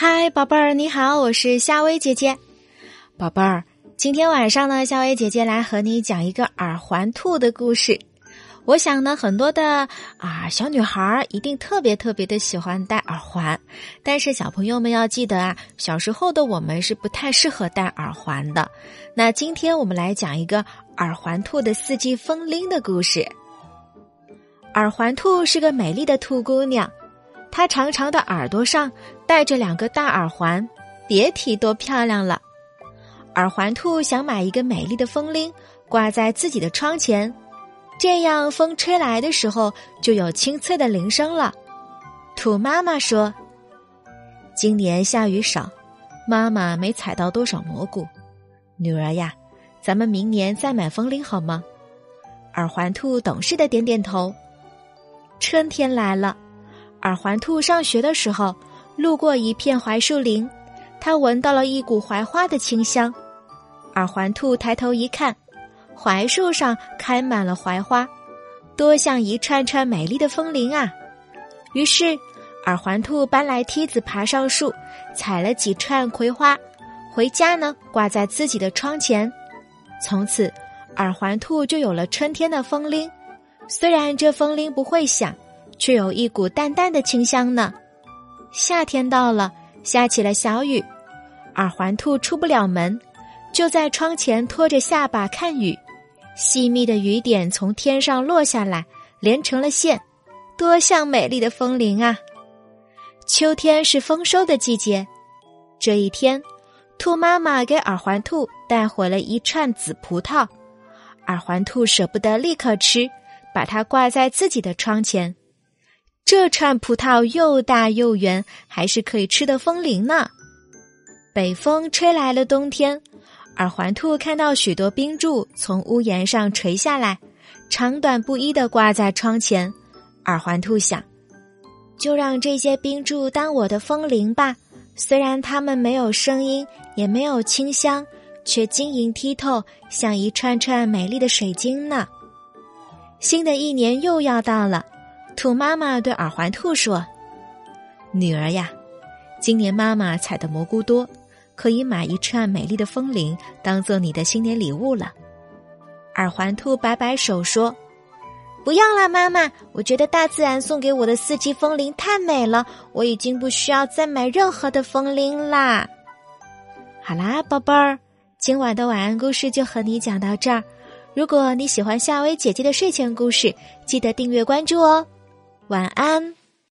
嗨，宝贝儿，你好，我是夏薇姐姐。宝贝儿，今天晚上呢，夏薇姐姐来和你讲一个耳环兔的故事。我想呢，很多的啊小女孩一定特别特别的喜欢戴耳环，但是小朋友们要记得啊，小时候的我们是不太适合戴耳环的。那今天我们来讲一个耳环兔的四季风铃的故事。耳环兔是个美丽的兔姑娘。她长长的耳朵上戴着两个大耳环，别提多漂亮了。耳环兔想买一个美丽的风铃，挂在自己的窗前，这样风吹来的时候就有清脆的铃声了。兔妈妈说：“今年下雨少，妈妈没采到多少蘑菇。女儿呀，咱们明年再买风铃好吗？”耳环兔懂事的点点头。春天来了。耳环兔上学的时候，路过一片槐树林，他闻到了一股槐花的清香。耳环兔抬头一看，槐树上开满了槐花，多像一串串美丽的风铃啊！于是，耳环兔搬来梯子爬上树，采了几串葵花，回家呢挂在自己的窗前。从此，耳环兔就有了春天的风铃。虽然这风铃不会响。却有一股淡淡的清香呢。夏天到了，下起了小雨，耳环兔出不了门，就在窗前托着下巴看雨。细密的雨点从天上落下来，连成了线，多像美丽的风铃啊！秋天是丰收的季节，这一天，兔妈妈给耳环兔带回了一串紫葡萄，耳环兔舍不得立刻吃，把它挂在自己的窗前。这串葡萄又大又圆，还是可以吃的风铃呢。北风吹来了冬天，耳环兔看到许多冰柱从屋檐上垂下来，长短不一的挂在窗前。耳环兔想，就让这些冰柱当我的风铃吧。虽然它们没有声音，也没有清香，却晶莹剔透，像一串串美丽的水晶呢。新的一年又要到了。兔妈妈对耳环兔说：“女儿呀，今年妈妈采的蘑菇多，可以买一串美丽的风铃当做你的新年礼物了。”耳环兔摆摆手说：“不要啦，妈妈，我觉得大自然送给我的四季风铃太美了，我已经不需要再买任何的风铃啦。”好啦，宝贝儿，今晚的晚安故事就和你讲到这儿。如果你喜欢夏薇姐姐的睡前故事，记得订阅关注哦。晚安。